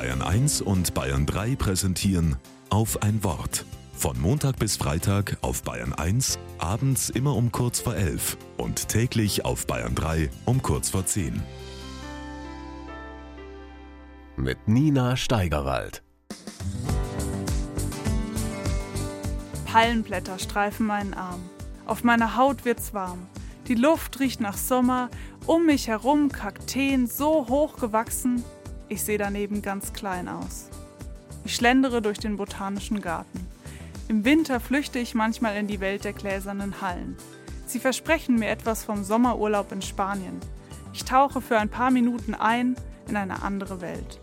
Bayern 1 und Bayern 3 präsentieren auf ein Wort. Von Montag bis Freitag auf Bayern 1, abends immer um kurz vor 11 und täglich auf Bayern 3 um kurz vor 10. Mit Nina Steigerwald. Palmenblätter streifen meinen Arm. Auf meiner Haut wird's warm. Die Luft riecht nach Sommer. Um mich herum Kakteen so hoch gewachsen. Ich sehe daneben ganz klein aus. Ich schlendere durch den botanischen Garten. Im Winter flüchte ich manchmal in die Welt der gläsernen Hallen. Sie versprechen mir etwas vom Sommerurlaub in Spanien. Ich tauche für ein paar Minuten ein in eine andere Welt.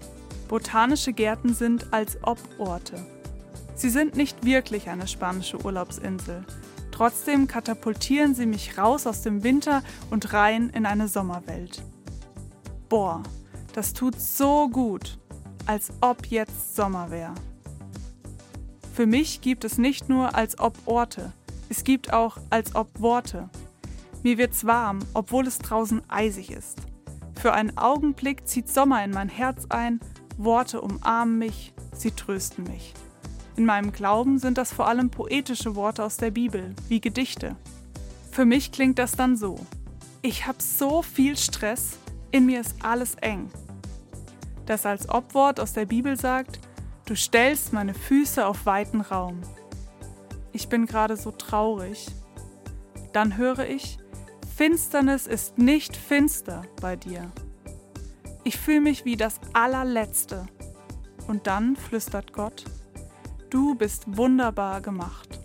Botanische Gärten sind als Ob-Orte. Sie sind nicht wirklich eine spanische Urlaubsinsel. Trotzdem katapultieren sie mich raus aus dem Winter und rein in eine Sommerwelt. Boah, das tut so gut, als ob jetzt Sommer wäre. Für mich gibt es nicht nur als ob Orte, es gibt auch als ob Worte. Mir wird's warm, obwohl es draußen eisig ist. Für einen Augenblick zieht Sommer in mein Herz ein, Worte umarmen mich, sie trösten mich. In meinem Glauben sind das vor allem poetische Worte aus der Bibel, wie Gedichte. Für mich klingt das dann so. Ich habe so viel Stress, in mir ist alles eng. Das als Obwort aus der Bibel sagt, du stellst meine Füße auf weiten Raum. Ich bin gerade so traurig. Dann höre ich, Finsternis ist nicht finster bei dir. Ich fühle mich wie das allerletzte. Und dann flüstert Gott, Du bist wunderbar gemacht.